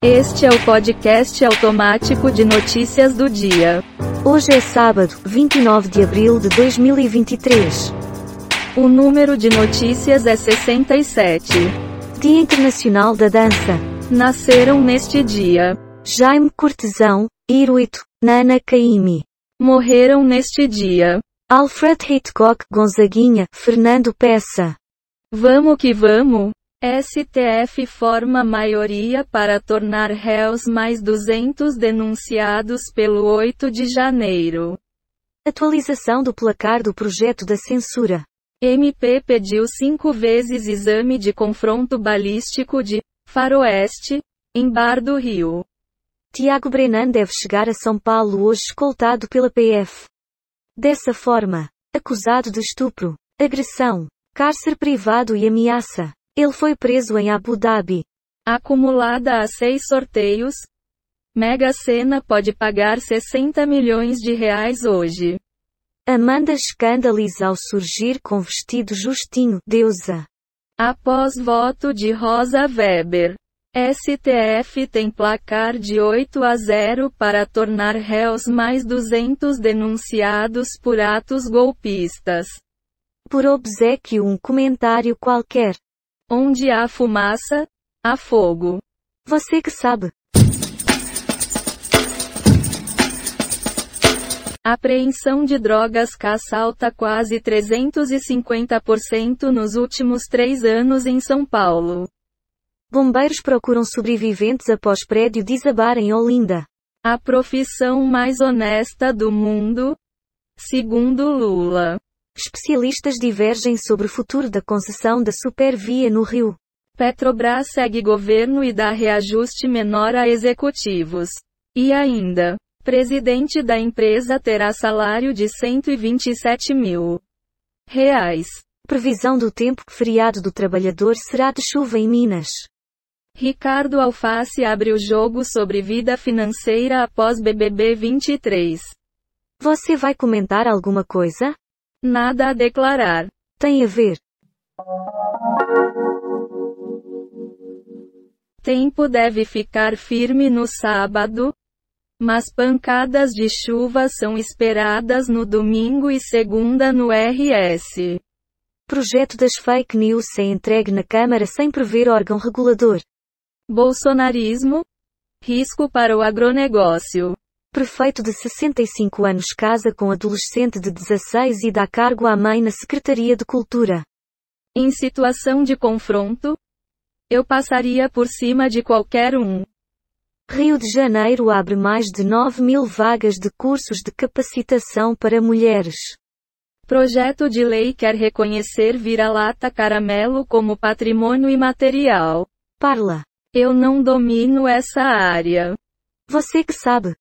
Este é o podcast automático de notícias do dia. Hoje é sábado, 29 de abril de 2023. O número de notícias é 67. Dia Internacional da Dança. Nasceram neste dia. Jaime Cortesão, Hiruito, Nana Caymmi. Morreram neste dia. Alfred Hitchcock Gonzaguinha, Fernando Peça. Vamos que vamos! STF forma maioria para tornar réus mais 200 denunciados pelo 8 de janeiro. Atualização do placar do projeto da censura. MP pediu cinco vezes exame de confronto balístico de Faroeste, em Bar do Rio. Tiago Brenan deve chegar a São Paulo hoje escoltado pela PF. Dessa forma, acusado de estupro, agressão, cárcere privado e ameaça. Ele foi preso em Abu Dhabi. Acumulada a seis sorteios, Mega Sena pode pagar 60 milhões de reais hoje. Amanda escandaliza ao surgir com vestido justinho, deusa. Após voto de Rosa Weber. STF tem placar de 8 a 0 para tornar réus mais 200 denunciados por atos golpistas. Por obsequio um comentário qualquer. Onde há fumaça, há fogo. Você que sabe. Apreensão de drogas salta quase 350% nos últimos três anos em São Paulo. Bombeiros procuram sobreviventes após prédio desabar em Olinda. A profissão mais honesta do mundo? Segundo Lula. Especialistas divergem sobre o futuro da concessão da Supervia no Rio. Petrobras segue governo e dá reajuste menor a executivos. E ainda, presidente da empresa terá salário de 127 mil reais. Previsão do tempo, feriado do trabalhador será de chuva em Minas. Ricardo Alface abre o jogo sobre vida financeira após BBB 23. Você vai comentar alguma coisa? Nada a declarar. Tem a ver. Tempo deve ficar firme no sábado, mas pancadas de chuva são esperadas no domingo e segunda no RS. Projeto das fake news é entregue na Câmara sem prever órgão regulador. Bolsonarismo? Risco para o agronegócio. Prefeito de 65 anos casa com adolescente de 16 e dá cargo à mãe na Secretaria de Cultura. Em situação de confronto, eu passaria por cima de qualquer um. Rio de Janeiro abre mais de 9 mil vagas de cursos de capacitação para mulheres. Projeto de lei quer reconhecer vira-lata caramelo como patrimônio imaterial. Parla. Eu não domino essa área. Você que sabe.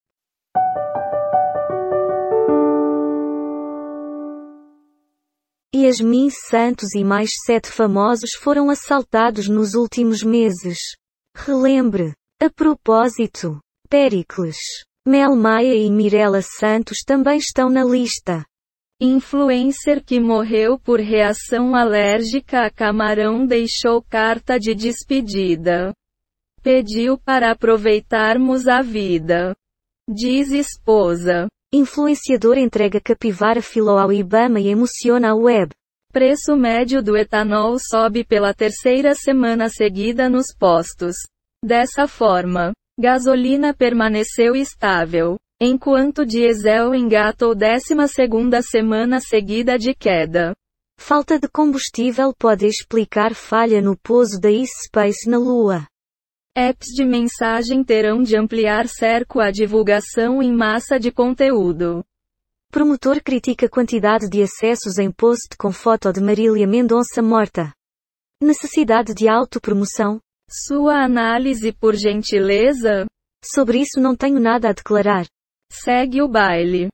Yasmin Santos e mais sete famosos foram assaltados nos últimos meses. Relembre. A propósito, Pericles, Mel Maia e Mirella Santos também estão na lista. Influencer que morreu por reação alérgica a camarão deixou carta de despedida. Pediu para aproveitarmos a vida. Diz esposa. Influenciador entrega capivara filó ao Ibama e emociona a web. Preço médio do etanol sobe pela terceira semana seguida nos postos. Dessa forma, gasolina permaneceu estável, enquanto diesel engatou 12 segunda semana seguida de queda. Falta de combustível pode explicar falha no pouso da Space na Lua. Apps de mensagem terão de ampliar cerco à divulgação em massa de conteúdo. Promotor critica quantidade de acessos em post com foto de Marília Mendonça morta. Necessidade de autopromoção? Sua análise por gentileza? Sobre isso não tenho nada a declarar. Segue o baile.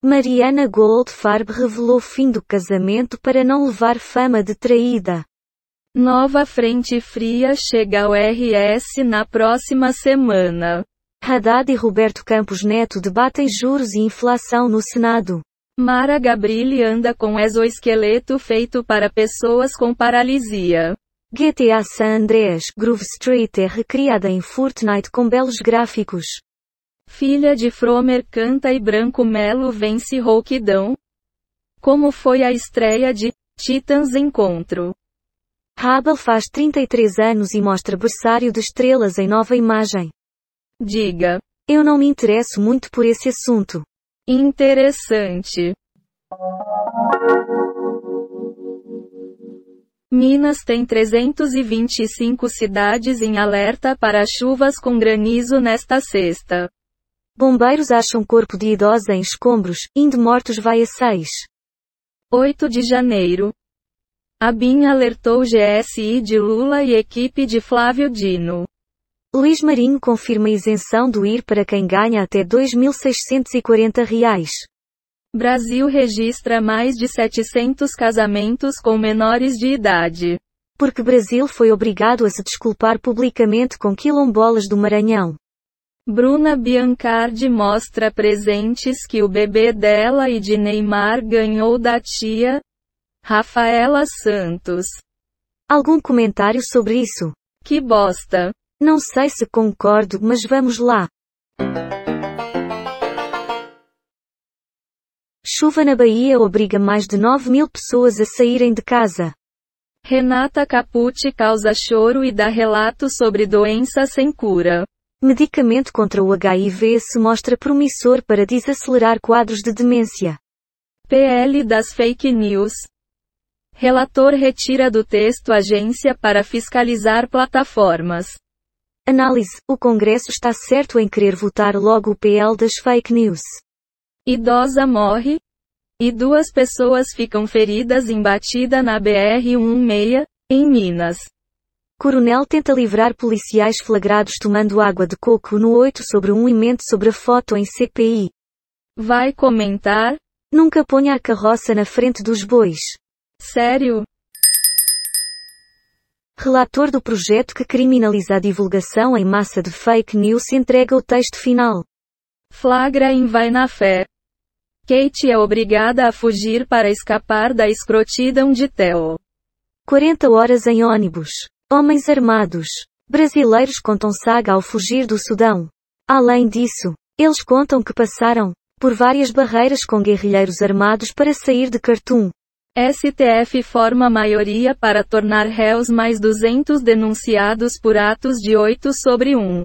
Mariana Goldfarb revelou fim do casamento para não levar fama de traída. Nova frente fria chega ao RS na próxima semana. Haddad e Roberto Campos Neto debatem juros e inflação no Senado. Mara Gabrilli anda com exoesqueleto feito para pessoas com paralisia. GTA San Andreas Groove Street é recriada em Fortnite com belos gráficos. Filha de Fromer canta e Branco Melo vence rouquidão. Como foi a estreia de Titans Encontro? Hubble faz 33 anos e mostra berçário de estrelas em nova imagem. Diga. Eu não me interesso muito por esse assunto. Interessante. Minas tem 325 cidades em alerta para chuvas com granizo nesta sexta. Bombeiros acham corpo de idosa em escombros, indo mortos vai a 6. 8 de janeiro. A BIM alertou GSI de Lula e equipe de Flávio Dino. Luís Marinho confirma isenção do IR para quem ganha até 2.640 reais. Brasil registra mais de 700 casamentos com menores de idade. Porque Brasil foi obrigado a se desculpar publicamente com quilombolas do Maranhão. Bruna Biancardi mostra presentes que o bebê dela e de Neymar ganhou da tia Rafaela Santos. Algum comentário sobre isso? Que bosta. Não sei se concordo, mas vamos lá. Chuva na Bahia obriga mais de 9 mil pessoas a saírem de casa. Renata Capucci causa choro e dá relato sobre doença sem cura. Medicamento contra o HIV se mostra promissor para desacelerar quadros de demência. PL das fake news. Relator retira do texto agência para fiscalizar plataformas. Análise: O Congresso está certo em querer votar logo o PL das fake news. Idosa morre. E duas pessoas ficam feridas em batida na BR-116, em Minas. Coronel tenta livrar policiais flagrados tomando água de coco no 8 sobre 1 e mente sobre a foto em CPI. Vai comentar? Nunca ponha a carroça na frente dos bois. Sério? Relator do projeto que criminaliza a divulgação em massa de fake news entrega o texto final. Flagra em Vai na Fé. Kate é obrigada a fugir para escapar da escrotidão de Theo. 40 horas em ônibus. Homens armados. Brasileiros contam saga ao fugir do Sudão. Além disso, eles contam que passaram por várias barreiras com guerrilheiros armados para sair de Khartoum. STF forma maioria para tornar réus mais 200 denunciados por atos de 8 sobre 1.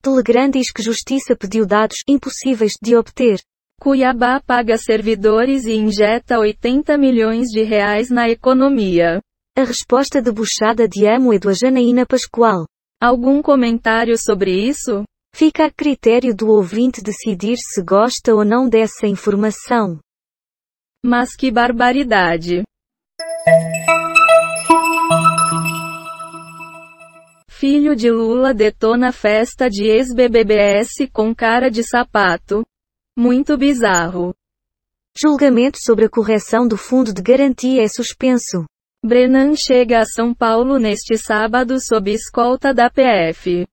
Telegram diz que Justiça pediu dados impossíveis de obter. Cuiabá paga servidores e injeta 80 milhões de reais na economia. A resposta debochada de Amoedo a Janaína Pascoal. Algum comentário sobre isso? Fica a critério do ouvinte decidir se gosta ou não dessa informação. Mas que barbaridade! Filho de Lula detona festa de ex-BBBS com cara de sapato. Muito bizarro. Julgamento sobre a correção do fundo de garantia é suspenso. Brenan chega a São Paulo neste sábado sob escolta da PF.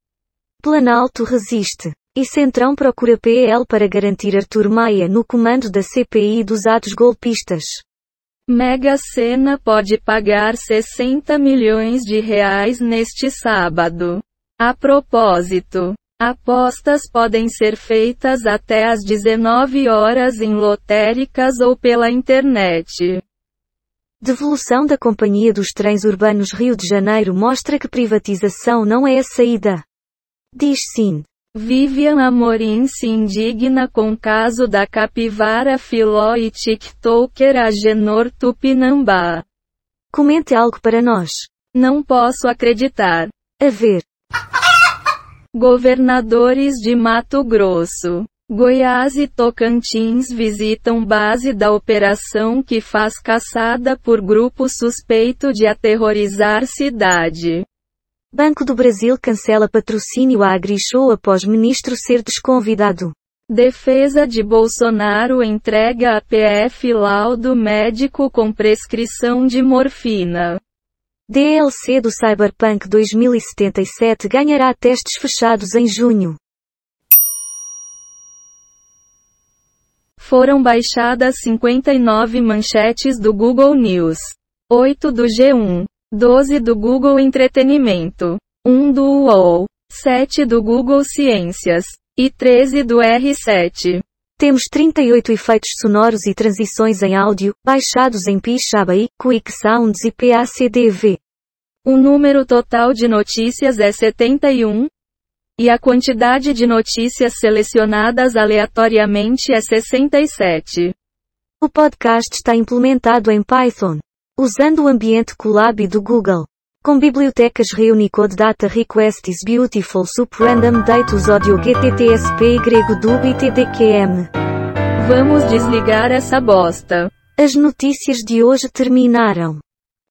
Planalto resiste. E Centrão procura PL para garantir Arthur Maia no comando da CPI dos atos golpistas. Mega Sena pode pagar 60 milhões de reais neste sábado. A propósito, apostas podem ser feitas até às 19 horas em lotéricas ou pela internet. Devolução da Companhia dos Trens Urbanos Rio de Janeiro mostra que privatização não é a saída. Diz sim. Vivian Amorim se indigna com caso da capivara filó e tiktoker Agenor Tupinambá. Comente algo para nós. Não posso acreditar. A ver. Governadores de Mato Grosso. Goiás e Tocantins visitam base da operação que faz caçada por grupo suspeito de aterrorizar cidade. Banco do Brasil cancela patrocínio à AgriShow após ministro ser desconvidado. Defesa de Bolsonaro entrega a PF laudo médico com prescrição de morfina. DLC do Cyberpunk 2077 ganhará testes fechados em junho. Foram baixadas 59 manchetes do Google News. 8 do G1. 12 do Google Entretenimento, 1 do UOL, 7 do Google Ciências e 13 do R7. Temos 38 efeitos sonoros e transições em áudio, baixados em Pixabay, Quick Sounds e PACDV. O número total de notícias é 71. E a quantidade de notícias selecionadas aleatoriamente é 67. O podcast está implementado em Python, usando o ambiente Colab do Google. Com bibliotecas Reunicode Data Request is Beautiful Sup Random Datus Audio GTTSP YDUB e TDQM. Vamos desligar essa bosta. As notícias de hoje terminaram.